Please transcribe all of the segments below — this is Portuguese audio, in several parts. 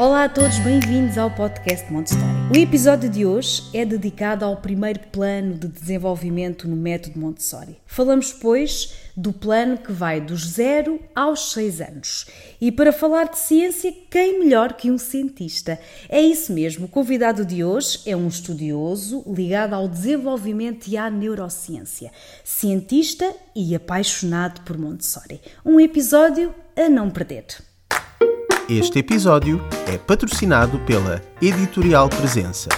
Olá a todos, bem-vindos ao podcast Montessori. O episódio de hoje é dedicado ao primeiro plano de desenvolvimento no método Montessori. Falamos, pois, do plano que vai dos 0 aos 6 anos. E para falar de ciência, quem melhor que um cientista? É isso mesmo, o convidado de hoje é um estudioso ligado ao desenvolvimento e à neurociência, cientista e apaixonado por Montessori. Um episódio a não perder. Este episódio é patrocinado pela Editorial Presença.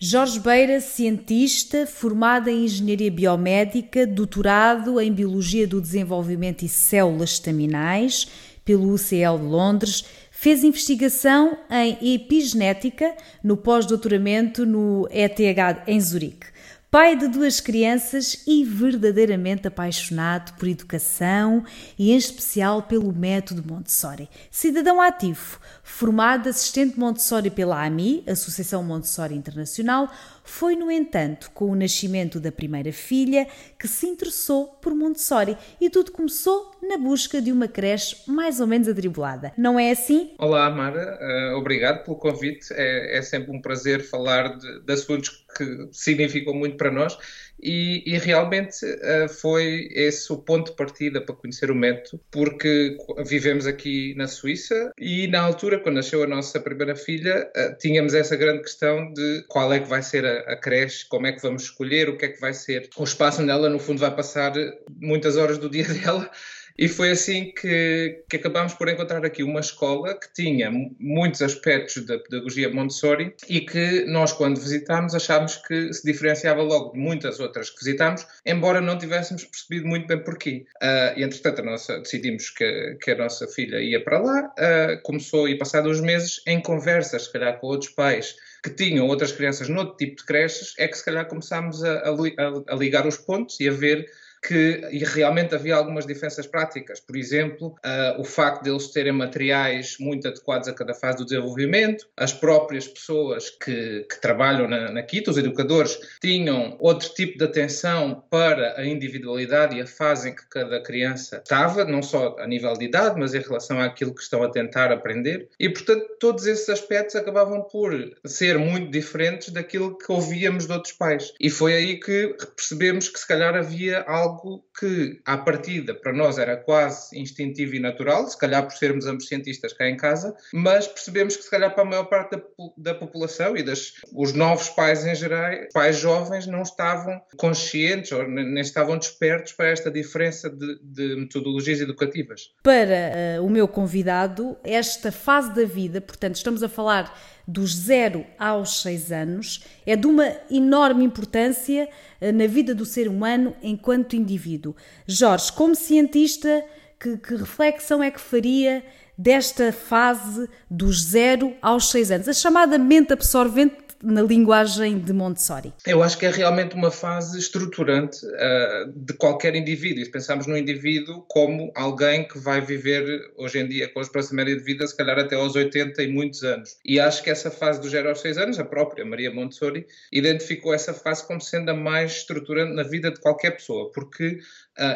Jorge Beira, cientista, formado em Engenharia Biomédica, doutorado em Biologia do Desenvolvimento e Células Estaminais pelo UCL de Londres, fez investigação em epigenética no pós-doutoramento no ETH em Zurique pai de duas crianças e verdadeiramente apaixonado por educação e, em especial, pelo método Montessori. Cidadão ativo, formado assistente Montessori pela AMI, Associação Montessori Internacional, foi, no entanto, com o nascimento da primeira filha que se interessou por Montessori e tudo começou na busca de uma creche mais ou menos atribulada. Não é assim? Olá, Mara. Uh, obrigado pelo convite. É, é, sempre um prazer falar de, de assuntos que significam muito para nós e, e realmente uh, foi esse o ponto de partida para conhecer o método, porque vivemos aqui na Suíça e na altura, quando nasceu a nossa primeira filha, uh, tínhamos essa grande questão de qual é que vai ser a, a, creche, como é que vamos escolher, o que é que vai ser o espaço onde ela, no fundo, vai passar muitas horas do dia dela. E foi assim que, que acabámos por encontrar aqui uma escola que tinha muitos aspectos da pedagogia Montessori e que nós, quando visitámos, achámos que se diferenciava logo de muitas outras que visitámos, embora não tivéssemos percebido muito bem porquê. Uh, e, entretanto, nossa, decidimos que, que a nossa filha ia para lá, uh, começou, e passados uns meses, em conversas, se calhar, com outros pais que tinham outras crianças noutro tipo de creches, é que se calhar começámos a, a, a ligar os pontos e a ver que e realmente havia algumas diferenças práticas. Por exemplo, uh, o facto de eles terem materiais muito adequados a cada fase do desenvolvimento, as próprias pessoas que, que trabalham na, na KIT, os educadores, tinham outro tipo de atenção para a individualidade e a fase em que cada criança estava, não só a nível de idade, mas em relação àquilo que estão a tentar aprender. E, portanto, todos esses aspectos acabavam por ser muito diferentes daquilo que ouvíamos de outros pais. E foi aí que percebemos que, se calhar, havia algo algo que, à partida, para nós era quase instintivo e natural, se calhar por sermos ambos cientistas cá em casa, mas percebemos que, se calhar, para a maior parte da, da população e das, os novos pais em geral, pais jovens, não estavam conscientes ou nem estavam despertos para esta diferença de, de metodologias educativas. Para uh, o meu convidado, esta fase da vida, portanto, estamos a falar dos 0 aos 6 anos é de uma enorme importância eh, na vida do ser humano enquanto indivíduo. Jorge, como cientista, que, que reflexão é que faria desta fase dos 0 aos 6 anos, a chamada mente absorvente na linguagem de Montessori? Eu acho que é realmente uma fase estruturante uh, de qualquer indivíduo. E se pensarmos no indivíduo como alguém que vai viver hoje em dia com a esperança média de vida, se calhar até aos 80 e muitos anos. E acho que essa fase dos 0 aos 6 anos, a própria Maria Montessori, identificou essa fase como sendo a mais estruturante na vida de qualquer pessoa, porque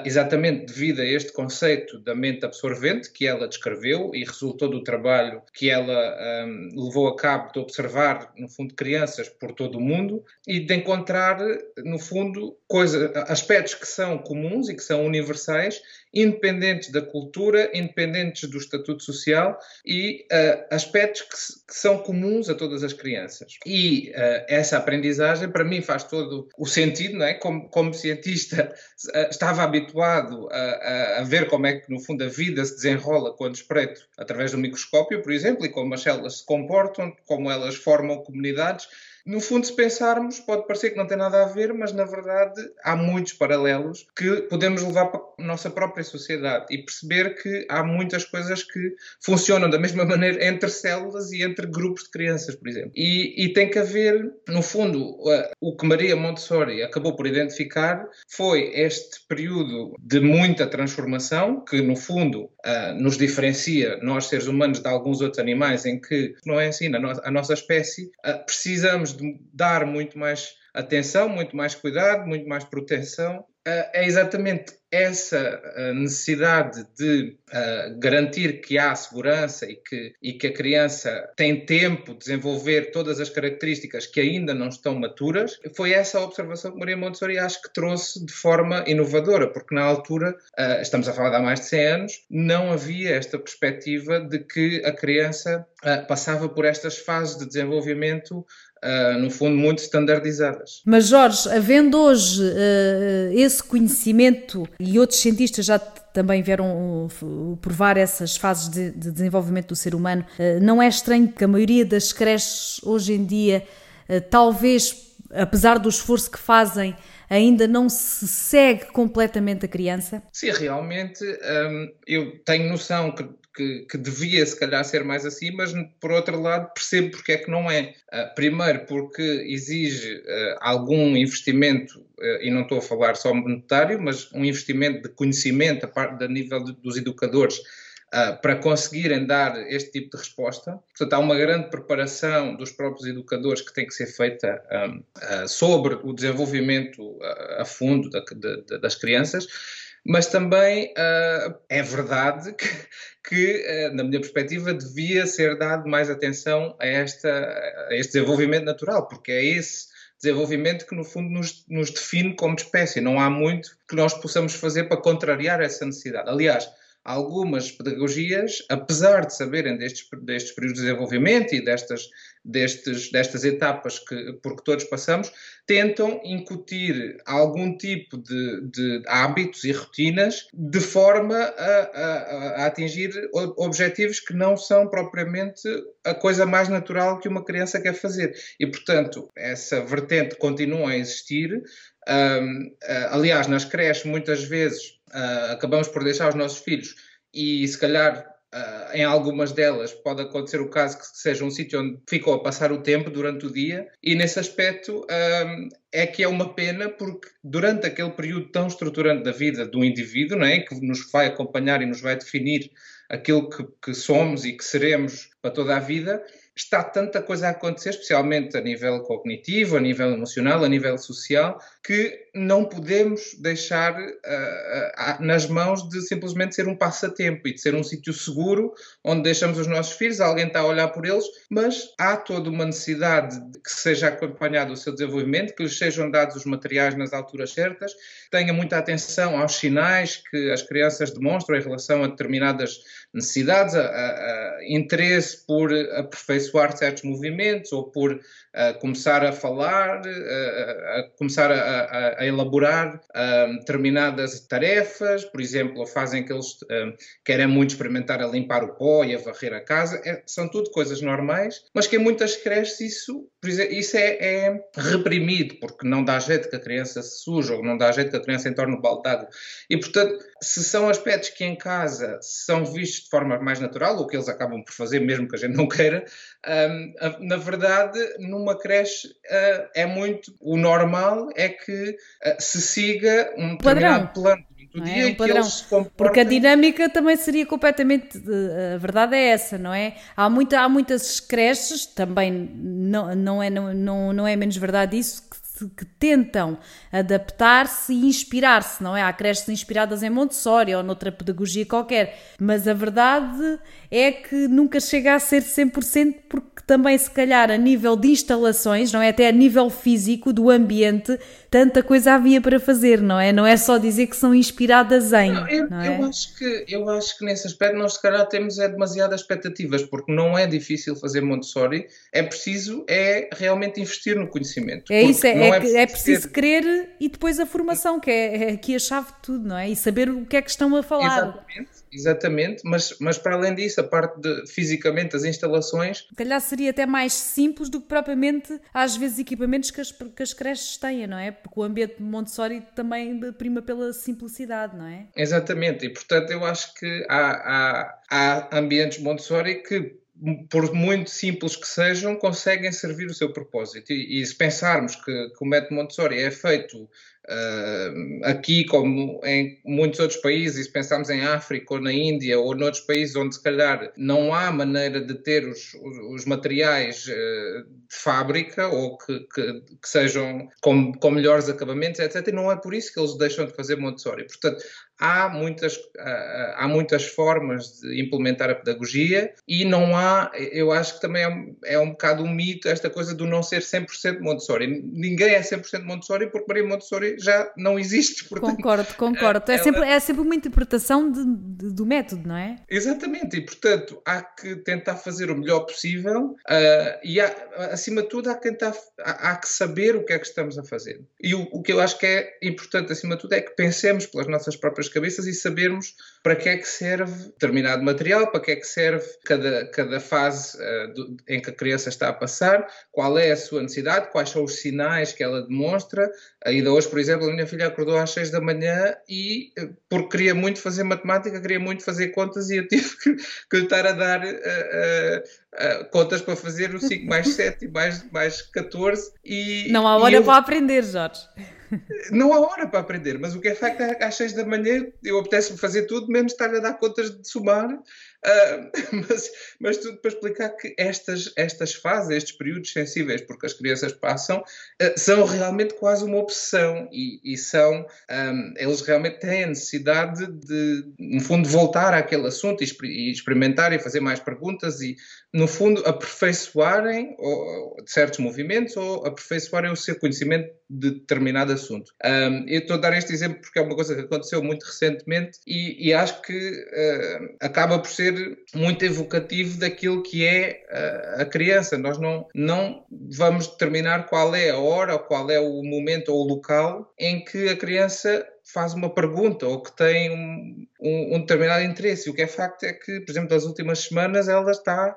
exatamente devido a este conceito da mente absorvente que ela descreveu e resultou do trabalho que ela um, levou a cabo de observar, no fundo, crianças por todo o mundo e de encontrar, no fundo, coisa, aspectos que são comuns e que são universais independentes da cultura, independentes do estatuto social e uh, aspectos que, que, são comuns a todas as crianças. E uh, essa aprendizagem, para mim, faz todo o sentido, não é? Como, como cientista, uh, estava habituado a, a, a, ver como é que, no fundo, a vida se desenrola quando espreito através do microscópio, por exemplo, e como as células se comportam, como elas formam comunidades no fundo, se pensarmos, pode parecer que não tem nada a ver, mas na verdade há muitos paralelos que podemos levar para a nossa própria sociedade e perceber que há muitas coisas que funcionam da mesma maneira entre células e entre grupos de crianças, por exemplo. E, e tem que haver, no fundo, o que Maria Montessori acabou por identificar foi este período de muita transformação, que no fundo nos diferencia, nós seres humanos, de alguns outros animais, em que não é assim, a nossa espécie, precisamos de dar muito mais atenção, muito mais cuidado, muito mais proteção. É exatamente essa necessidade de garantir que há segurança e que, e que a criança tem tempo de desenvolver todas as características que ainda não estão maturas, foi essa a observação que Maria Montessori acho que trouxe de forma inovadora, porque na altura, estamos a falar de há mais de 100 anos, não havia esta perspectiva de que a criança passava por estas fases de desenvolvimento Uh, no fundo, muito standardizadas. Mas, Jorge, havendo hoje uh, esse conhecimento e outros cientistas já também vieram uh, provar essas fases de, de, desenvolvimento do ser humano, não é estranho que a maioria das creches hoje em dia, talvez, apesar do esforço que fazem, ainda não se segue completamente a criança? Sim, realmente um, eu tenho noção que que, que, devia se calhar ser mais assim, mas por outro lado percebo porque é que não é. Uh, primeiro porque exige uh, algum investimento, uh, e não estou a falar só monetário, mas um investimento de conhecimento a, parte, a nível de, dos educadores para conseguirem dar este tipo de resposta. Portanto, há uma grande preparação dos próprios educadores que tem que ser feita um, sobre o desenvolvimento a fundo da, de, das crianças mas também uh, é verdade que, que uh, na minha perspectiva, devia ser dado mais atenção a, esta, a este desenvolvimento natural, porque é esse desenvolvimento que, no fundo, nos, nos define como espécie. Não há muito que nós possamos fazer para contrariar essa necessidade. Aliás, algumas pedagogias, apesar de saberem destes, destes períodos de desenvolvimento e destas, destes, destas etapas que, por que todos passamos, tentam incutir algum tipo de, de hábitos e rotinas de forma a, a, a, atingir objetivos que não são propriamente a coisa mais natural que uma criança quer fazer. E, portanto, essa vertente continua a existir. Um, uh, aliás, nas creches, muitas vezes, uh, acabamos por deixar os nossos filhos e se calhar Uh, em algumas delas pode acontecer o caso que seja um sítio onde ficou a passar o tempo durante o dia, e nesse aspecto um, é que é uma pena, porque durante aquele período tão estruturante da vida do indivíduo, não é? que nos vai acompanhar e nos vai definir aquilo que, que somos e que seremos para toda a vida, está tanta coisa a acontecer, especialmente a nível cognitivo, a nível emocional, a nível social, que não podemos deixar uh, uh, nas mãos de simplesmente ser um passatempo e de ser um sítio seguro onde deixamos os nossos filhos, alguém está a olhar por eles, mas há toda uma necessidade de que seja acompanhado o seu desenvolvimento, que lhes sejam dados os materiais nas alturas certas, tenha muita atenção aos sinais que as crianças demonstram em relação a determinadas necessidades, a, a, a interesse por aperfeiçoar certos movimentos ou por começar a falar, a começar a, a elaborar determinadas tarefas, por exemplo, fazem que eles querem muito experimentar a limpar o pó e a varrer a casa, é, são tudo coisas normais, mas que em muitas creches isso, isso é, é, reprimido, porque não dá jeito que a criança se suja ou não dá jeito que a criança entorne o balde d'água. E, portanto, se são aspectos que em casa são vistos de forma mais natural, o que eles acabam por fazer, mesmo que a gente não queira, um, na verdade, numa creche uh, é muito. O normal é que uh, se siga um determinado plano do dia é um padrão. Comportem... Porque a dinâmica também seria completamente. A verdade é essa, não é? Há, muita, há muitas creches, também não, não, é, não, não é menos verdade isso, que que tentam adaptar-se e inspirar-se, não é? Há creches inspiradas em Montessori ou noutra pedagogia qualquer, mas a verdade é que nunca chega a ser 100% porque também se calhar a nível de instalações, não é? Até a nível físico do ambiente, tanta coisa havia para fazer, não é? Não é só dizer que são inspiradas em. Não, eu, não é? eu, acho que, eu acho que nesse aspecto nós se calhar temos é demasiadas expectativas, porque não é difícil fazer Montessori, é preciso é realmente investir no conhecimento. É isso, é, é, é, preciso, é preciso querer e depois a formação, que é, é aqui a chave de tudo, não é? E saber o que é que estão a falar. Exatamente, exatamente. Mas, mas para além disso, a parte de fisicamente as instalações. Se calhar seria até mais simples do que propriamente, às vezes, equipamentos que as, que as creches têm, não é? Porque o ambiente de Montessori também prima pela simplicidade, não é? Exatamente, e portanto eu acho que há, há, há ambientes Montessori que por muito simples que sejam, conseguem servir o seu propósito. E, e se pensarmos que, que, o método Montessori é feito Uh, aqui, como em muitos outros países, se pensarmos em África ou na Índia ou noutros países onde se calhar não há maneira de ter os, os materiais uh, de fábrica ou que, que, que sejam com, com, melhores acabamentos, etc. E não é por isso que eles deixam de fazer Montessori. Portanto, há muitas, há muitas formas de implementar a pedagogia e não há, eu acho que também é, é um bocado um mito esta coisa do não ser 100% Montessori. Ninguém é 100% Montessori porque Maria Montessori já não existe. Portanto, concordo, concordo. É, ela... sempre, é sempre uma interpretação de, de, do método, não é? Exatamente, e portanto há que tentar fazer o melhor possível uh, e há, acima de tudo há que, tentar, há, há, que saber o que é que estamos a fazer. E o, o que eu acho que é importante acima de tudo é que pensemos pelas nossas próprias cabeças e sabermos para que é que serve determinado material, para que é que serve cada, cada fase uh, do, em que a criança está a passar, qual é a sua necessidade, quais são os sinais que ela demonstra. Ainda hoje, por exemplo, a minha filha acordou às seis da manhã e, eh, porque queria muito fazer matemática, queria muito fazer contas e eu tive que, que lhe estar a dar uh, uh, contas para fazer o 5 mais 7 e mais, mais 14. E, Não há hora eu... para aprender, Jorge. Não há hora para aprender, mas o que é facto é que às seis da manhã eu apetece-me fazer tudo, menos estar a dar contas de somar. Uh, mas, mas, tudo para explicar que estas, estas fases, estes períodos sensíveis porque as crianças passam, uh, são realmente quase uma obsessão e, e são, um, ah, eles realmente têm a necessidade de, no fundo, voltar àquele assunto e, e experimentar e fazer mais perguntas e, no fundo, aperfeiçoarem ou, certos movimentos ou aperfeiçoarem o seu conhecimento de determinado assunto. Um, eu estou a dar este exemplo porque é uma coisa que aconteceu muito recentemente e, e acho que uh, acaba por ser muito evocativo daquilo que é uh, a criança. Nós não, não vamos determinar qual é a hora, ou qual é o momento ou o local em que a criança faz uma pergunta ou que tem um, um, um, determinado interesse. E o que é facto é que, por exemplo, nas últimas semanas ela está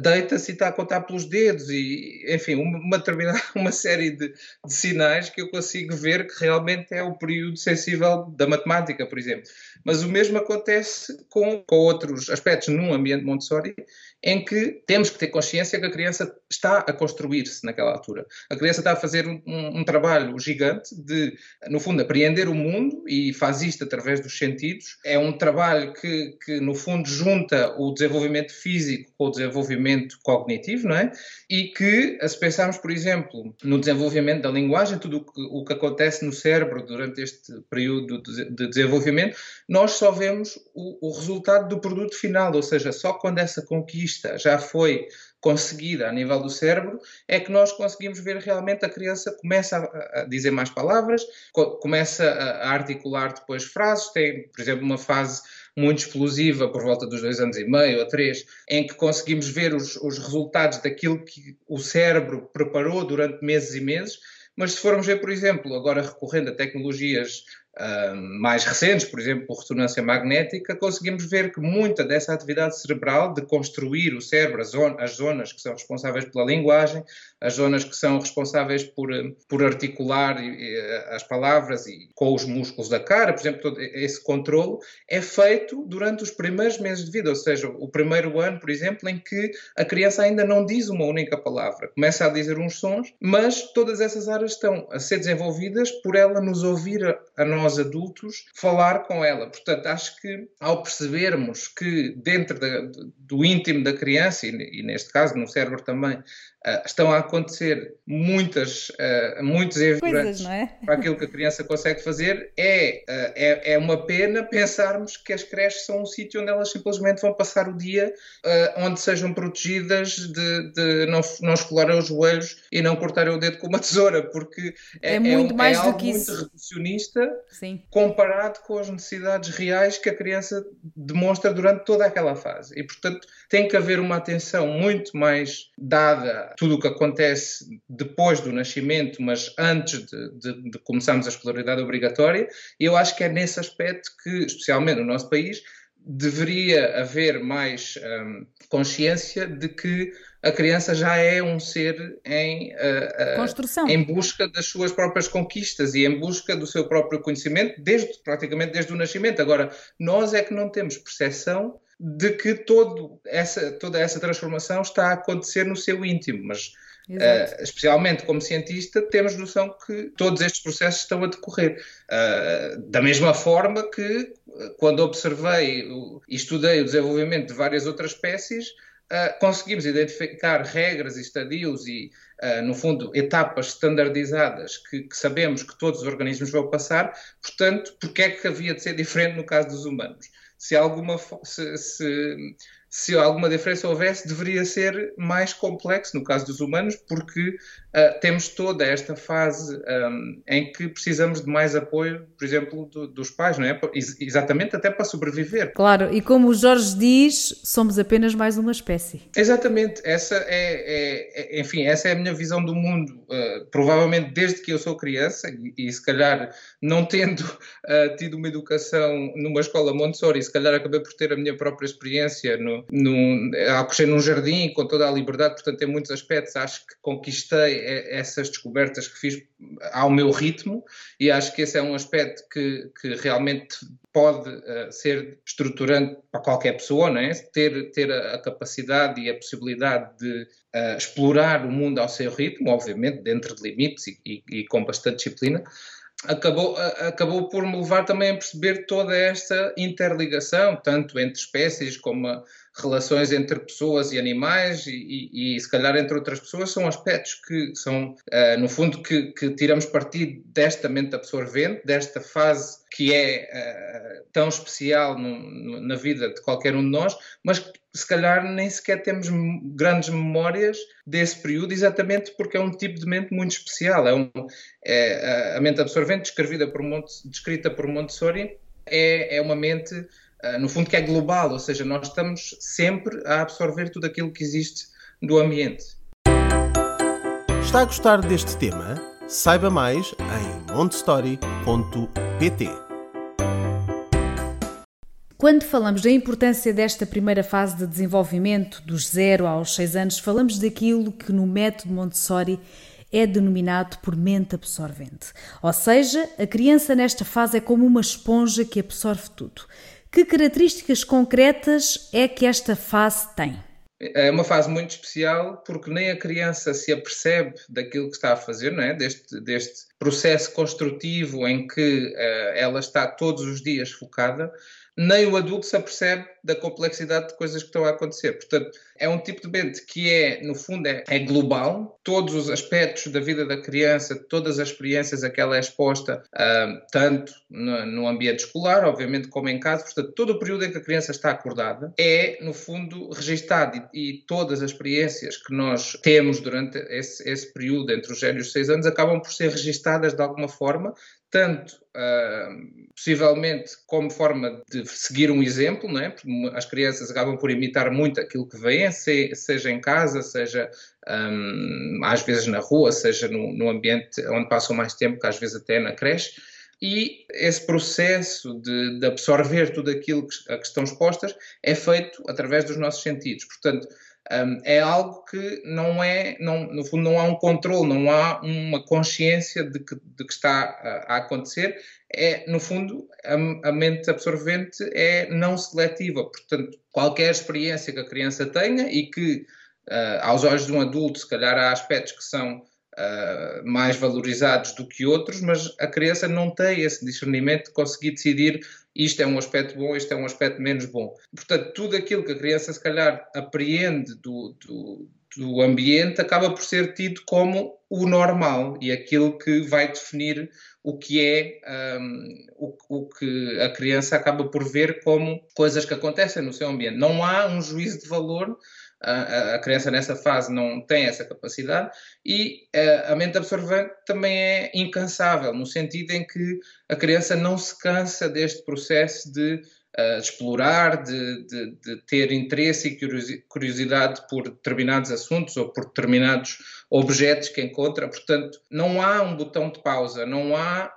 deita-se e está a contar pelos dedos e, enfim, uma, determinada, uma série de, de, sinais que eu consigo ver que realmente é o período sensível da matemática, por exemplo. Mas o mesmo acontece com, com outros aspectos num ambiente Montessori, em que temos que ter consciência que a criança está a construir-se naquela altura. A criança está a fazer um, um, trabalho gigante de, no fundo, apreender o mundo e faz isto através dos sentidos. É um trabalho que, que no fundo, junta o desenvolvimento físico com o desenvolvimento cognitivo, não é? E que, se pensarmos, por exemplo, no desenvolvimento da linguagem, tudo o que, o que acontece no cérebro durante este período de, de desenvolvimento, nós só vemos o, o resultado do produto final, ou seja, só quando essa conquista vista já foi conseguida a nível do cérebro, é que nós conseguimos ver realmente a criança começa a, dizer mais palavras, co começa a, a, articular depois frases, tem, por exemplo, uma fase muito explosiva por volta dos dois anos e meio ou três, em que conseguimos ver os, os resultados daquilo que o cérebro preparou durante meses e meses, mas se formos ver, por exemplo, agora recorrendo a tecnologias mais recentes, por exemplo, por ressonância magnética, conseguimos ver que muita dessa atividade cerebral de construir o cérebro, as, as zonas que são responsáveis pela linguagem, as zonas que são responsáveis por, por articular as palavras e com os músculos da cara, por exemplo, todo esse controle é feito durante os primeiros meses de vida, ou seja, o primeiro ano, por exemplo, em que a criança ainda não diz uma única palavra, começa a dizer uns sons, mas todas essas áreas estão a ser desenvolvidas por ela nos ouvir a, a nós adultos falar com ela. Portanto, acho que ao percebermos que dentro da, do íntimo da criança, e, e neste caso no cérebro também, Uh, estão a acontecer muitas, uh, muitos eventos é? para aquilo que a criança consegue fazer. É, uh, é, é uma pena pensarmos que as creches são um sítio onde elas simplesmente vão passar o dia onde sejam protegidas de, de não, não escolarem os joelhos e não cortarem o dedo com uma tesoura, porque é, é muito é, mais é do algo que muito isso. reducionista Sim. comparado com as necessidades reais que a criança demonstra durante toda aquela fase. E, portanto, tem que haver uma atenção muito mais dada a tudo o que acontece depois do nascimento, mas antes de, de, de começarmos a escolaridade obrigatória. E eu acho que é nesse aspecto que, especialmente no nosso país, deveria haver mais um, consciência de que a criança já é um ser em, uh, uh, Construção. em busca das suas próprias conquistas e em busca do seu próprio conhecimento, desde, praticamente desde o nascimento. Agora, nós é que não temos percepção de que todo essa, toda essa transformação está a acontecer no seu íntimo, mas Uh, especialmente como cientista, temos noção que todos estes processos estão a decorrer. Uh, da mesma forma que, quando observei e estudei o desenvolvimento de várias outras espécies, uh, conseguimos identificar regras e estadios e, no fundo, etapas standardizadas que, que, sabemos que todos os organismos vão passar. Portanto, porque é que havia de ser diferente no caso dos humanos? Se alguma se, se se alguma diferença houvesse, deveria ser mais complexo no caso dos humanos, porque uh, temos toda esta fase um, em que precisamos de mais apoio, por exemplo, do, dos pais, não é? Exatamente até para sobreviver. Claro, e como o Jorge diz, somos apenas mais uma espécie. Exatamente, essa é, é, é enfim, essa é a minha visão do mundo, uh, provavelmente desde que eu sou criança, e, e se calhar não tendo uh, tido uma educação numa escola Montessori, se calhar acabei por ter a minha própria experiência no num, crescer num jardim com toda a liberdade, portanto, em muitos aspectos acho que conquistei essas descobertas que fiz ao meu ritmo e acho que esse é um aspecto que, que realmente pode uh, ser estruturante para qualquer pessoa, não é? ter, ter a, capacidade e a possibilidade de uh, explorar o mundo ao seu ritmo, obviamente dentro de limites e, e, e com bastante disciplina, acabou, acabou por me levar também a perceber toda esta interligação, tanto entre espécies como relações entre pessoas e animais e, e, e, se calhar entre outras pessoas, são aspectos que são, uh, no fundo, que, que, tiramos partido desta mente absorvente, desta fase que é uh, tão especial no, no, na vida de qualquer um de nós, mas que se calhar nem sequer temos grandes memórias desse período, exatamente porque é um tipo de mente muito especial. É, um, é a mente absorvente, descrita por Montessori, é, é uma mente no fundo, que é global, ou seja, nós estamos sempre a absorver tudo aquilo que existe do ambiente. Está a gostar deste tema? Saiba mais em montestory.pt. Quando falamos da importância desta primeira fase de desenvolvimento, dos 0 aos 6 anos, falamos daquilo que no método Montessori é denominado por mente absorvente. Ou seja, a criança nesta fase é como uma esponja que absorve tudo. Que características concretas é que esta fase tem? É uma fase muito especial porque nem a criança se apercebe daquilo que está a fazer, não é? deste, deste processo construtivo em que uh, ela está todos os dias focada, nem o adulto se apercebe da complexidade de coisas que estão a acontecer. Portanto, é um tipo de mente que é, no fundo, é, é, global. Todos os aspectos da vida da criança, todas as experiências a que ela é exposta, uh, tanto no, no, ambiente escolar, obviamente, como em casa. Portanto, todo o período em que a criança está acordada é, no fundo, registado e, e todas as experiências que nós temos durante esse, esse período entre os 0 e os 6 anos acabam por ser registadas de alguma forma, tanto uh, possivelmente como forma de seguir um exemplo, não é? Porque as crianças acabam por imitar muito aquilo que veem, seja em casa, seja um, às vezes na rua, seja no, no, ambiente onde passam mais tempo, que às vezes até na creche. E esse processo de, de absorver tudo aquilo que, a que estão expostas é feito através dos nossos sentidos. Portanto, um, é algo que não é, não, no fundo, não há um controle, não há uma consciência de que, de que está a, a acontecer. É, no fundo, a, a, mente absorvente é não seletiva. Portanto, qualquer experiência que a criança tenha e que, uh, aos olhos de um adulto, se calhar há aspectos que são uh, mais valorizados do que outros, mas a criança não tem esse discernimento de conseguir decidir isto é um aspecto bom, isto é um aspecto menos bom. Portanto, tudo aquilo que a criança se calhar apreende do, do, do ambiente acaba por ser tido como o normal e aquilo que vai definir o que é um, o, o, que a criança acaba por ver como coisas que acontecem no seu ambiente. Não há um juízo de valor a, criança nessa fase não tem essa capacidade e a, a mente absorvente também é incansável, no sentido em que a criança não se cansa deste processo de uh, explorar, de, de, de, ter interesse e curiosidade por determinados assuntos ou por determinados objetos que encontra. Portanto, não há um botão de pausa, não há,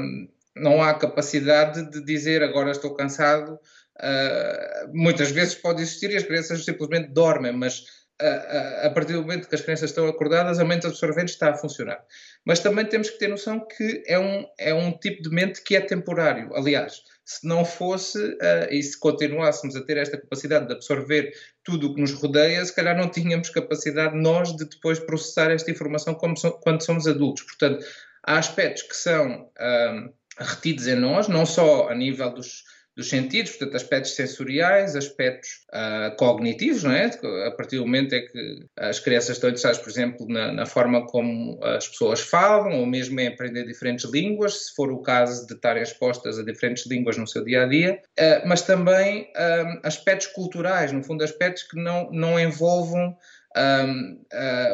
um, não há capacidade de dizer agora estou cansado. Uh, muitas vezes pode existir e as crianças simplesmente dormem, mas a, a, partir do momento que as crianças estão acordadas, a mente absorvente está a funcionar. Mas também temos que ter noção que é um, é um tipo de mente que é temporário. Aliás, se não fosse uh, e se continuássemos a ter esta capacidade de absorver tudo o que nos rodeia, se calhar não tínhamos capacidade nós de depois processar esta informação so, quando somos adultos. Portanto, há aspectos que são uh, retidos em nós, não só a nível dos dos sentidos, portanto, aspectos sensoriais, aspectos uh, cognitivos, não é? A partir do momento em que as crianças estão interessadas, por exemplo, na, na, forma como as pessoas falam, ou mesmo em aprender diferentes línguas, se for o caso de estarem expostas a diferentes línguas no seu dia a dia, uh, mas também uh, aspectos culturais, no fundo, aspectos que não, não envolvam um,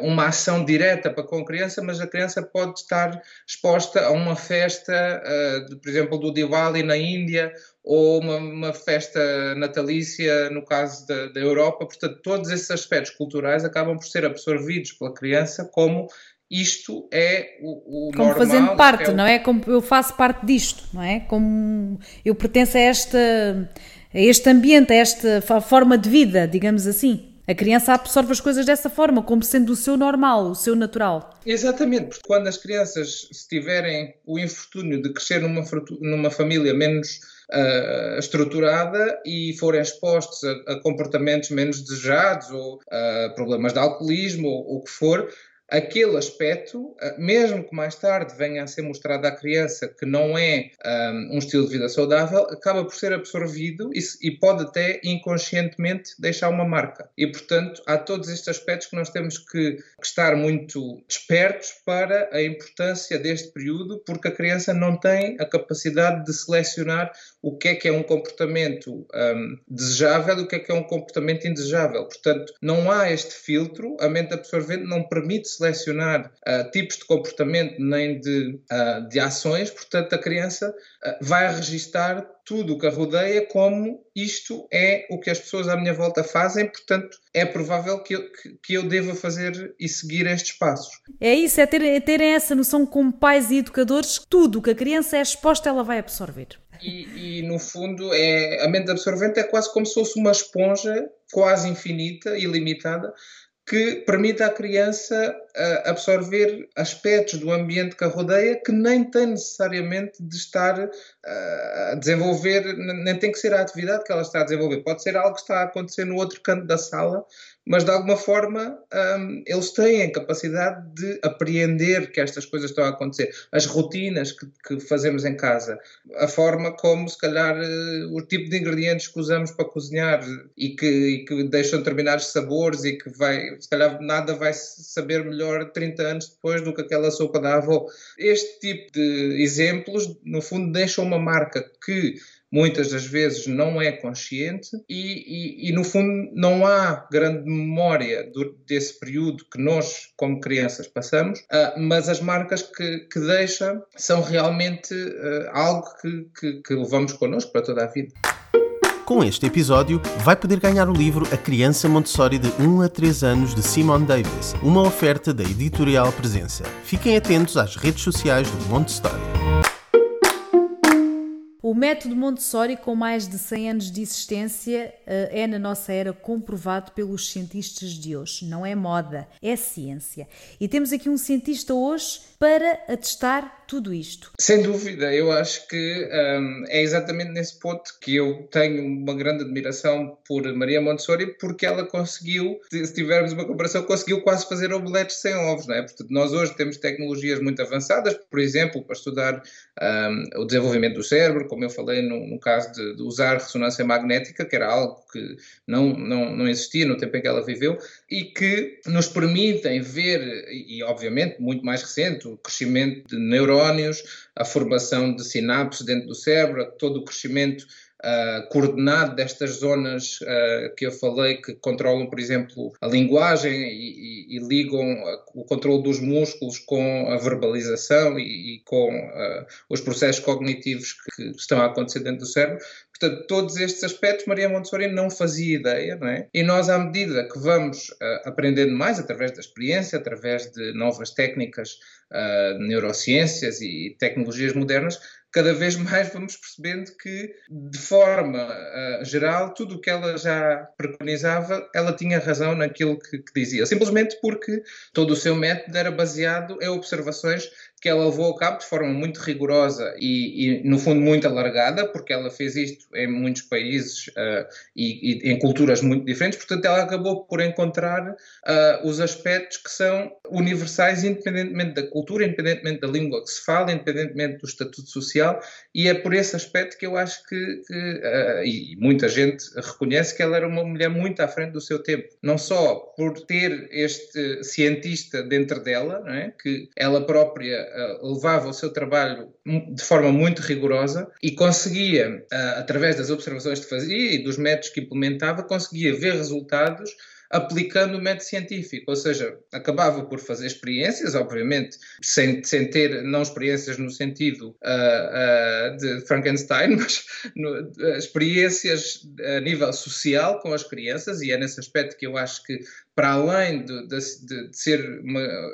uma ação direta para com a criança, mas a criança pode estar exposta a uma festa, por exemplo, do Diwali na Índia, ou uma, uma festa natalícia no caso da, da, Europa. Portanto, todos esses aspectos culturais acabam por ser absorvidos pela criança como isto é o, o como normal. fazendo parte, é o... não é? Como eu faço parte disto, não é? Como eu pertenço a, esta, a este ambiente, a esta forma de vida, digamos assim. A criança absorve as coisas dessa forma, como sendo o seu normal, o seu natural. Exatamente, porque quando as crianças se tiverem o infortúnio de crescer numa, numa família menos uh, estruturada e forem expostos a, a, comportamentos menos desejados ou a problemas de alcoolismo ou o que for, aquele aspecto, eh, mesmo que mais tarde venha a ser mostrado à criança que não é um, um estilo de vida saudável, acaba por ser absorvido e, e, pode até inconscientemente deixar uma marca. E, portanto, há todos estes aspectos que nós temos que, que estar muito espertos para a importância deste período, porque a criança não tem a capacidade de selecionar o que é que é um comportamento um, desejável e o que é que é um comportamento indesejável. Portanto, não há este filtro, a mente absorvente não permite selecionar uh, tipos de comportamento nem de, uh, de ações, portanto, a criança uh, vai registar tudo o que a rodeia como isto é o que as pessoas à minha volta fazem, portanto, é provável que eu, que, eu deva fazer e seguir estes passos. É isso, é, ter, é terem essa noção como pais e educadores, tudo o que a criança é exposta, ela vai absorver. E, e, no fundo é a mente absorvente é quase como se fosse uma esponja quase infinita, ilimitada, que permite à criança uh, absorver aspectos do ambiente que a rodeia que nem tem necessariamente de estar uh, a desenvolver, nem tem que ser a atividade que ela está a desenvolver. Pode ser algo que está a acontecer no outro canto da sala mas de alguma forma um, eles têm a capacidade de apreender que estas coisas estão a acontecer. As rotinas que, que fazemos em casa, a forma como, se calhar, uh, o tipo de ingredientes que usamos para cozinhar e que, e que deixam determinados sabores e que vai, se calhar, nada vai saber melhor 30 anos depois do que aquela sopa da avó. Este tipo de exemplos, no fundo, deixam uma marca que muitas das vezes não é consciente e, e, e no fundo não há grande memória do, desse período que nós, como crianças, passamos, uh, mas as marcas que, que deixa são realmente uh, algo que, que, que levamos connosco para toda a vida. Com este episódio, vai poder ganhar o livro A Criança Montessori de 1 a 3 anos de Simone Davis, uma oferta da editorial Presença. Fiquem atentos às redes sociais do Montessori. O método Montessori, com mais de 100 anos de existência, eh, é na nossa era comprovado pelos cientistas de hoje. Não é moda, é ciência. E temos aqui um cientista hoje para atestar tudo isto. Sem dúvida, eu acho que um, é exatamente nesse ponto que eu tenho uma grande admiração por Maria Montessori, porque ela conseguiu, se tivermos uma comparação, conseguiu quase fazer omeletes sem ovos, não é? Portanto, nós hoje temos tecnologias muito avançadas, por exemplo, para estudar um, o desenvolvimento do cérebro, como eu falei no, no caso de, de, usar ressonância magnética, que era algo que não, não, não existia no tempo em que ela viveu, e que nos permitem ver, e, obviamente muito mais recente, o crescimento de neurónios, a formação de sinapses dentro do cérebro, todo o crescimento uh, coordenado destas zonas uh, que eu falei, que controlam, por exemplo, a linguagem e, e, e ligam o controle dos músculos com a verbalização e, e com uh, os processos cognitivos que, estão a acontecer dentro do cérebro. Portanto, todos estes aspectos Maria Montessori não fazia ideia, não é? E nós, à medida que vamos aprendendo mais através da experiência, através de novas técnicas, neurociências e tecnologias modernas, cada vez mais vamos percebendo que, de forma uh, geral, tudo o que ela já preconizava, ela tinha razão naquilo que, que, dizia, simplesmente porque todo o seu método era baseado em observações que ela levou a cabo de forma muito rigorosa e, e no fundo, muito alargada, porque ela fez isto em muitos países uh, e, e, em culturas muito diferentes, portanto, ela acabou por encontrar uh, os aspectos que são universais, independentemente da cultura, independentemente da língua que se fala, independentemente do estatuto social, e é por esse aspecto que eu acho que, que uh, e muita gente reconhece que ela era uma mulher muito à frente do seu tempo, não só por ter este cientista dentro dela, é? que ela própria levava o seu trabalho de forma muito rigorosa e conseguia, uh, através das observações que fazia e dos métodos que implementava, conseguia ver resultados aplicando o método científico, ou seja, acabava por fazer experiências, obviamente, sem, sem ter, não experiências no sentido uh, uh, de Frankenstein, mas no, experiências a nível social com as crianças, e é nesse aspecto que eu acho que para além de, de, de ser uma,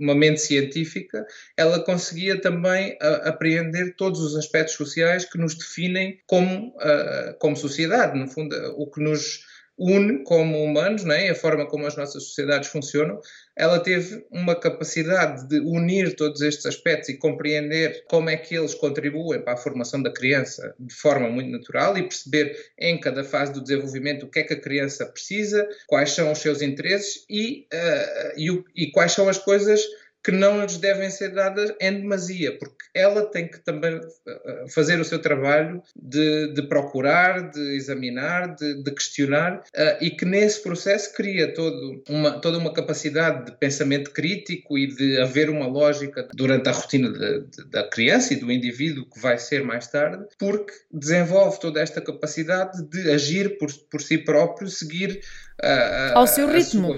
uma, mente científica, ela conseguia também a, apreender todos os aspectos sociais que nos definem como, uh, como sociedade. No fundo, o que nos une como humanos, né? a forma como as nossas sociedades funcionam, ela teve uma capacidade de unir todos estes aspectos e compreender como é que eles contribuem para a formação da criança de forma muito natural e perceber em cada fase do desenvolvimento o que é que a criança precisa, quais são os seus interesses e, uh, e, e quais são as coisas que não lhes devem ser dadas em demasia, porque ela tem que também eh, fazer o seu trabalho de, de procurar, de examinar, de, de questionar, uh, e que nesse processo cria todo uma, toda uma capacidade de pensamento crítico e de haver uma lógica durante a rotina de, da criança e do indivíduo que vai ser mais tarde, porque desenvolve toda esta capacidade de agir por, por si próprio, seguir a, ao seu ritmo.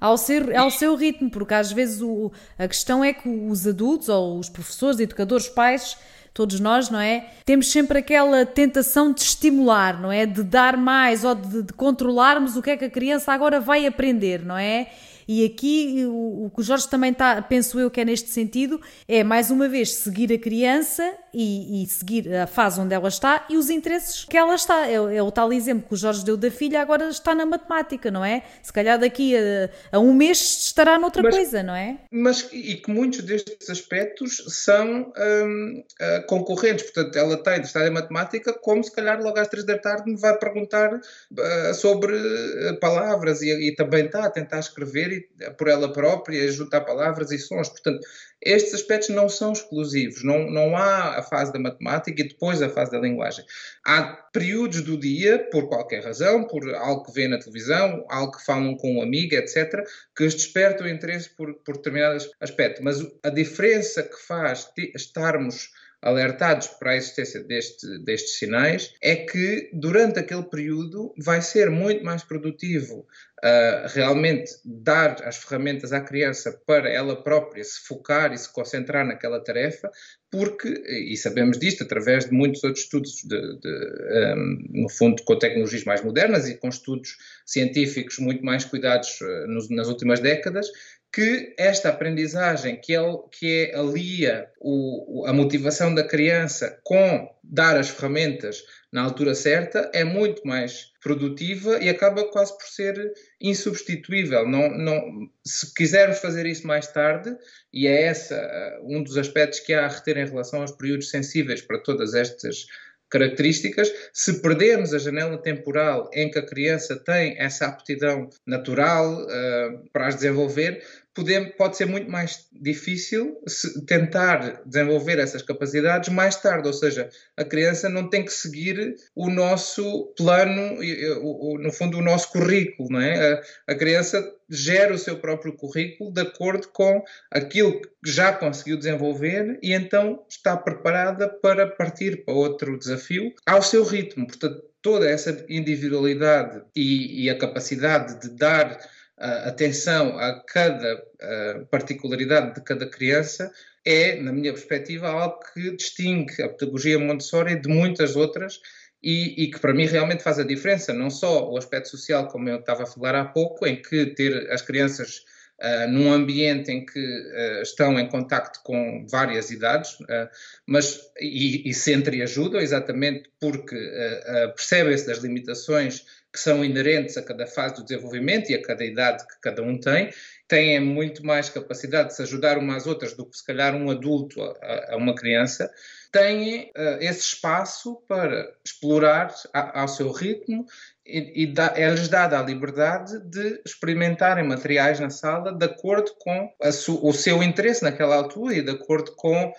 Ao seu, ao seu ritmo, porque às vezes o, a questão é que os adultos ou os professores, educadores, pais, todos nós, não é? Temos sempre aquela tentação de estimular, não é? De dar mais ou de, de controlarmos o que é que a criança agora vai aprender, não é? E aqui o, o que o Jorge também está, penso eu que é neste sentido, é mais uma vez seguir a criança e, e seguir a fase onde ela está e os interesses que ela está. É, é, o tal exemplo que o Jorge deu da filha, agora está na matemática, não é? Se calhar daqui a, a um mês estará noutra mas, coisa, não é? Mas e que muitos destes aspectos são hum, uh, concorrentes, portanto, ela está interessada em matemática, como se calhar logo às três da tarde me vai perguntar uh, sobre uh, palavras e, e também está a tentar escrever por ela própria, juntar palavras e sons. Portanto, estes aspectos não são exclusivos. Não, não há a fase da matemática e depois a fase da linguagem. Há períodos do dia, por qualquer razão, por algo que vê na televisão, algo que falam com um amigo, etc., que os desperta o interesse por, por determinado aspecto. Mas a diferença que faz estarmos alertados para a existência deste, destes sinais é que durante aquele período vai ser muito mais produtivo uh, realmente dar as ferramentas à criança para ela própria se focar e se concentrar naquela tarefa, porque, e sabemos disto através de muitos outros estudos, de, de, um, no fundo, com tecnologias mais modernas e com estudos científicos muito mais cuidados uh, nos, nas últimas décadas, que esta aprendizagem que, que é, alia o, a motivação da criança com dar as ferramentas na altura certa é muito mais produtiva e acaba quase por ser insubstituível. Não, não, se quisermos fazer isso mais tarde, e é essa uh, um dos aspectos que há a reter em relação aos períodos sensíveis para todas estas características, se perdermos a janela temporal em que a criança tem essa aptidão natural uh, para as desenvolver, pode, pode ser muito mais difícil tentar desenvolver essas capacidades mais tarde, ou seja, a criança não tem que seguir o nosso plano, no fundo, o nosso currículo, não é? A, a criança gera o seu próprio currículo de acordo com aquilo que já conseguiu desenvolver e então está preparada para partir para outro desafio ao seu ritmo. Portanto, toda essa individualidade e, e a capacidade de dar atenção a cada particularidade de cada criança é, na minha perspectiva, algo que distingue a pedagogia Montessori de muitas outras e, e, que para mim realmente faz a diferença, não só o aspecto social, como eu estava a falar há pouco, em que ter as crianças uh, num ambiente em que uh, estão em contacto com várias idades, uh, mas e, e se entreajudam exatamente porque percebem-se das limitações que são inerentes a cada fase do desenvolvimento e a cada idade que cada um tem, têm muito mais capacidade de se ajudar umas às outras do que se calhar um adulto a, a uma criança, têm uh, esse espaço para explorar a, ao seu ritmo e, e é-lhes dada a liberdade de experimentarem materiais na sala de acordo com o seu interesse naquela altura e de acordo com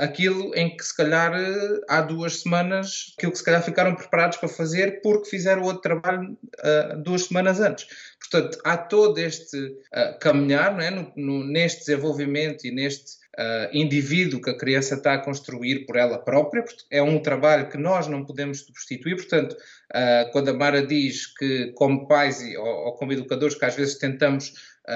aquilo em que se calhar uh, há duas semanas, aquilo que se calhar ficaram preparados para fazer porque fizeram outro trabalho uh, duas semanas antes. Portanto, há todo este caminhar é? no, no, neste desenvolvimento e neste uh, indivíduo que a criança está a construir por ela própria, é um trabalho que nós não podemos substituir, portanto, uh, quando a Mara diz que como pais e, ou, ou como educadores que às vezes tentamos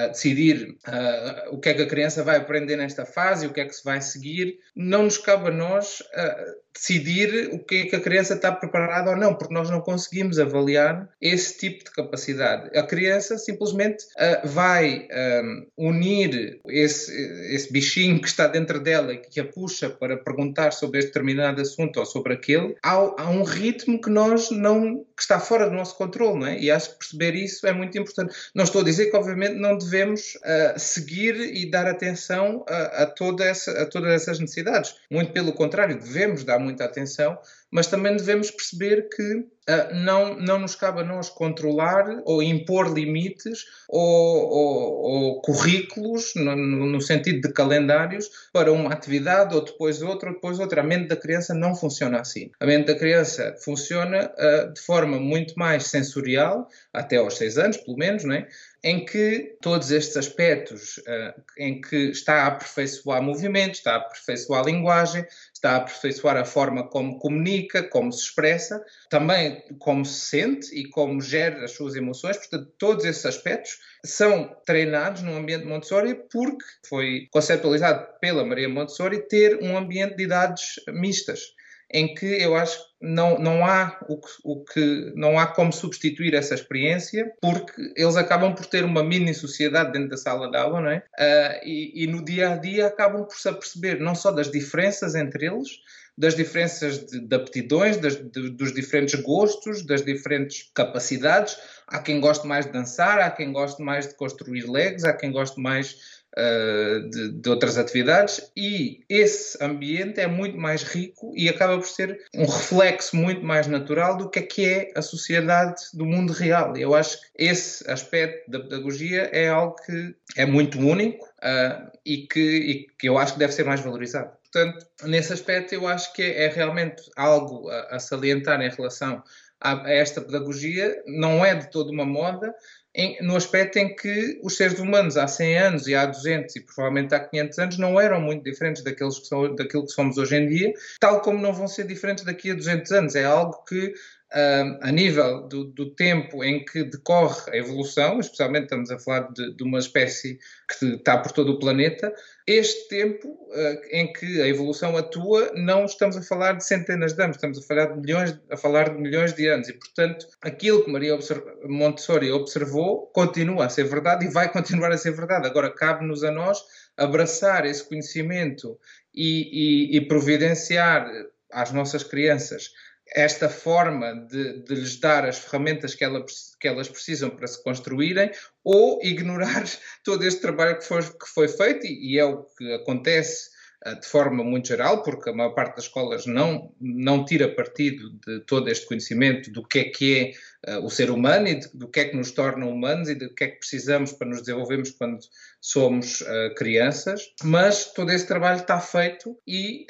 decidir uh, o que é que a criança vai aprender nesta fase, o que é que se vai seguir, não nos cabe a nós uh, decidir o que é que a criança está preparada ou não, porque nós não conseguimos avaliar esse tipo de capacidade. A criança simplesmente vai um, unir esse, esse bichinho que está dentro dela e que a puxa para perguntar sobre este determinado assunto ou sobre aquele, a, a um ritmo que nós não que está fora do nosso controle, não é? E acho que perceber isso é muito importante. Não estou a dizer que obviamente não devemos uh, seguir e dar atenção a, a, toda essa, a todas essas necessidades. Muito pelo contrário, devemos dar muita atenção, mas também devemos perceber que uh, não, não nos cabe a nós controlar ou impor limites ou, ou, ou currículos, no, no, sentido de calendários, para uma atividade ou depois outra ou depois outra. A mente da criança não funciona assim. A mente da criança funciona uh, de forma muito mais sensorial, até aos seis anos, pelo menos, não é? em que todos estes aspectos, uh, em que está a aperfeiçoar movimento, está a aperfeiçoar linguagem, está a aperfeiçoar a forma como comunica, como se expressa, também como se sente e como gera as suas emoções. Portanto, todos esses aspectos são treinados no ambiente Montessori porque foi conceptualizado pela Maria Montessori ter um ambiente de idades mistas em que eu acho que não, não, há o que, o que, não há como substituir essa experiência, porque eles acabam por ter uma mini sociedade dentro da sala de aula, não é? Uh, e, e, no dia a dia acabam por se aperceber não só das diferenças entre eles, das diferenças de, de aptidões, das, de, dos diferentes gostos, das diferentes capacidades. Há quem goste mais de dançar, há quem goste mais de construir legs, há quem goste mais uh, de, de, outras atividades e esse ambiente é muito mais rico e acaba por ser um reflexo muito mais natural do que é que é a sociedade do mundo real. Eu acho que esse aspecto da pedagogia é algo que é muito único uh, e, que, e, que, eu acho que deve ser mais valorizado. Portanto, nesse aspecto, eu acho que é, realmente algo a, a salientar em relação a, a esta pedagogia. Não é de toda uma moda, em, no aspecto em que os seres humanos há 100 anos e há 200 e provavelmente há 500 anos não eram muito diferentes daqueles que são, daquilo que somos hoje em dia, tal como não vão ser diferentes daqui a 200 anos. É algo que A nível do, do, tempo em que decorre a evolução, especialmente estamos a falar de, de uma espécie que está por todo o planeta, este tempo uh, em que a evolução atua, não estamos a falar de centenas de anos, estamos a falar de milhões, a falar de milhões de anos e, portanto, aquilo que Maria Montessori observou continua a ser verdade e vai continuar a ser verdade. Agora cabe-nos a nós abraçar esse conhecimento e, e, e providenciar às nossas crianças esta forma de, de, lhes dar as ferramentas que, ela, que, elas precisam para se construírem ou ignorar todo este trabalho que foi, que foi feito e, e, é o que acontece uh, de forma muito geral, porque a maior parte das escolas não, não tira partido de todo este conhecimento do que é que uh, o ser humano e do que é que nos torna humanos e do que é que precisamos para nos desenvolvermos quando somos uh, crianças, mas todo esse trabalho está feito e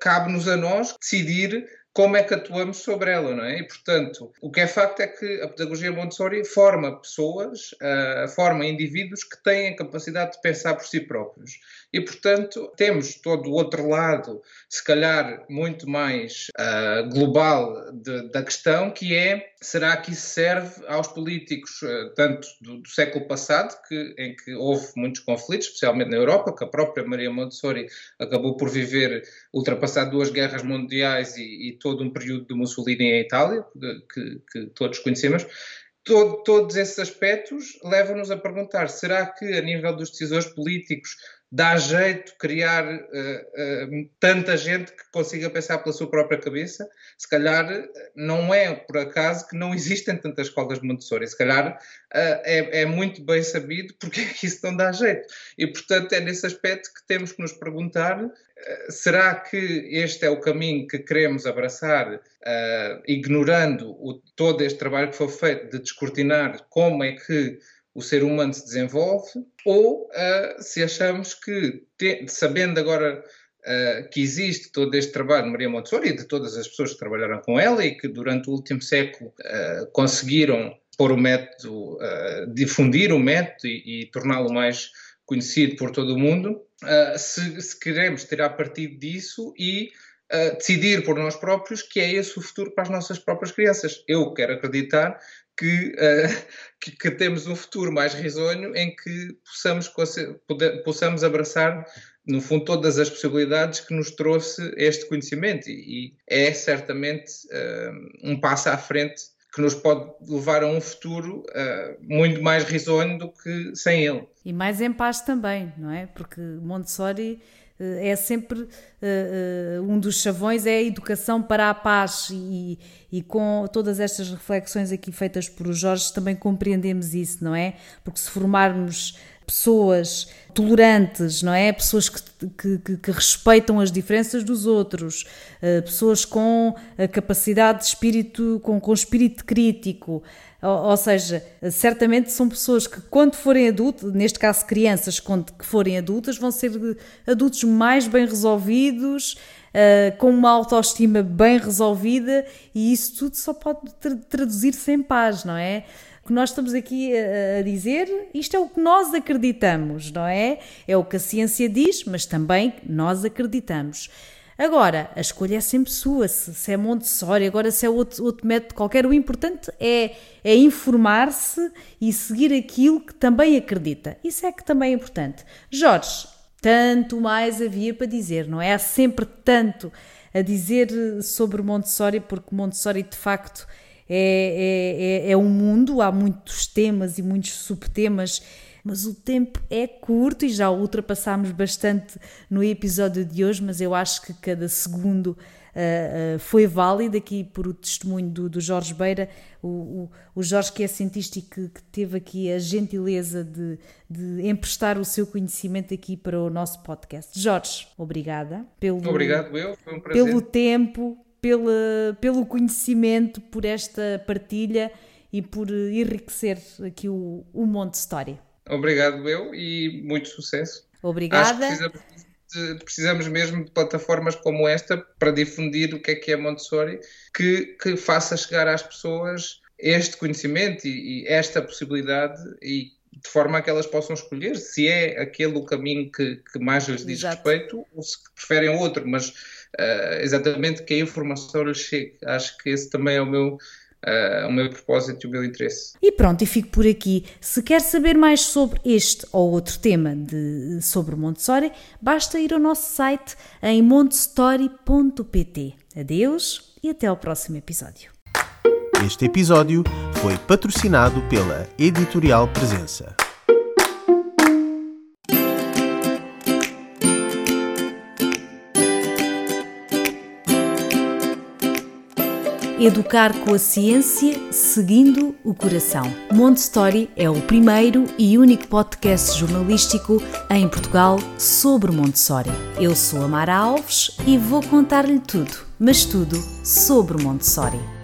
cabe-nos a nós decidir como é que atuamos sobre ela, não é? E, portanto, o que é facto é que a pedagogia Montessori forma pessoas, uh, forma indivíduos que têm a capacidade de pensar por si próprios. E, portanto, temos todo o outro lado, se calhar muito mais uh, global de, da questão, que é, será que isso serve aos políticos, uh, tanto do, do, século passado, que, em que houve muitos conflitos, especialmente na Europa, que a própria Maria Montessori acabou por viver, ultrapassar duas guerras mundiais e, e todo um período de Mussolini em Itália, que, que todos conhecemos, todo, todos esses aspectos levam-nos a perguntar: será que, a nível dos decisores políticos, dá jeito criar uh, uh, tanta gente que consiga pensar pela sua própria cabeça. Se calhar não é por acaso que não existem tantas escolas de Montessori. Se calhar uh, é, é, muito bem sabido porque é que isso não dá jeito. E, portanto, é nesse aspecto que temos que nos perguntar será que este é o caminho que queremos abraçar, ignorando o, todo este trabalho que foi feito de descortinar como é que o ser humano se desenvolve, ou uh, se achamos que, te, sabendo agora uh, que existe todo este trabalho de Maria Montessori e de todas as pessoas que trabalharam com ela e que durante o último século uh, conseguiram pôr o método, difundir o método e, e torná-lo mais conhecido por todo o mundo, se, se, queremos tirar partido disso e decidir por nós próprios que é esse o futuro para as nossas próprias crianças. Eu quero acreditar que, uh, que, que, temos um futuro mais risonho em que possamos, poder, possamos abraçar, no fundo, todas as possibilidades que nos trouxe este conhecimento. E, e é certamente uh, um passo à frente que nos pode levar a um futuro uh, muito mais risonho do que sem ele. E mais em paz também, não é? Porque Montessori é sempre uh, um dos chavões é a educação para a paz e, e com todas estas reflexões aqui feitas por Jorge também compreendemos isso, não é? Porque se formarmos pessoas tolerantes, não é? Pessoas que, que, que respeitam as diferenças dos outros, uh, pessoas com a capacidade de espírito, com, com espírito crítico, ou, ou, seja, certamente são pessoas que quando forem adultos, neste caso crianças quando que forem adultas, vão ser adultos mais bem resolvidos, uh, com uma autoestima bem resolvida e isso tudo só pode tra traduzir-se em paz, não é? Que nós estamos aqui a, dizer, isto é o que nós acreditamos, não é? É o que a ciência diz, mas também nós acreditamos. Agora, a escolha é sempre sua, se, se é Montessori, agora se é outro, outro método qualquer, o importante é, é informar-se e seguir aquilo que também acredita. Isso é que também é importante. Jorge, tanto mais havia para dizer, não é? Há sempre tanto a dizer sobre Montessori, porque Montessori de facto é, é, é, é um mundo, há muitos temas e muitos subtemas, mas o tempo é curto e já ultrapassámos bastante no episódio de hoje, mas eu acho que cada segundo uh, uh, foi válido aqui por o testemunho do, do Jorge Beira, o, o, o, Jorge que é cientista e que, que teve aqui a gentileza de, de, emprestar o seu conhecimento aqui para o nosso podcast. Jorge, obrigada pelo, Obrigado, eu, foi um prazer. pelo tempo, pela, pelo conhecimento, por esta partilha e por enriquecer aqui o, o Monte História. Obrigado, eu, e muito sucesso. Obrigada. Precisamos, de, precisamos, mesmo de plataformas como esta para difundir o que é que é Montessori, que, que faça chegar às pessoas este conhecimento e, e esta possibilidade e de forma a que elas possam escolher se é aquele o caminho que, que mais lhes diz Exato. respeito ou se preferem outro, mas uh, exatamente que a informação lhes chegue. Acho que esse também é o meu, uh, o meu propósito e o meu interesse. E pronto, e fico por aqui. Se quer saber mais sobre este ou outro tema de, sobre Montessori, basta ir ao nosso site em montessori.pt. Adeus e até ao próximo episódio. Este episódio foi patrocinado pela Editorial Presença. Educar com a ciência, seguindo o coração. Montessori é o primeiro e único podcast jornalístico em Portugal sobre Montessori. Eu sou a Mara Alves e vou contar-lhe tudo, mas tudo sobre Montessori.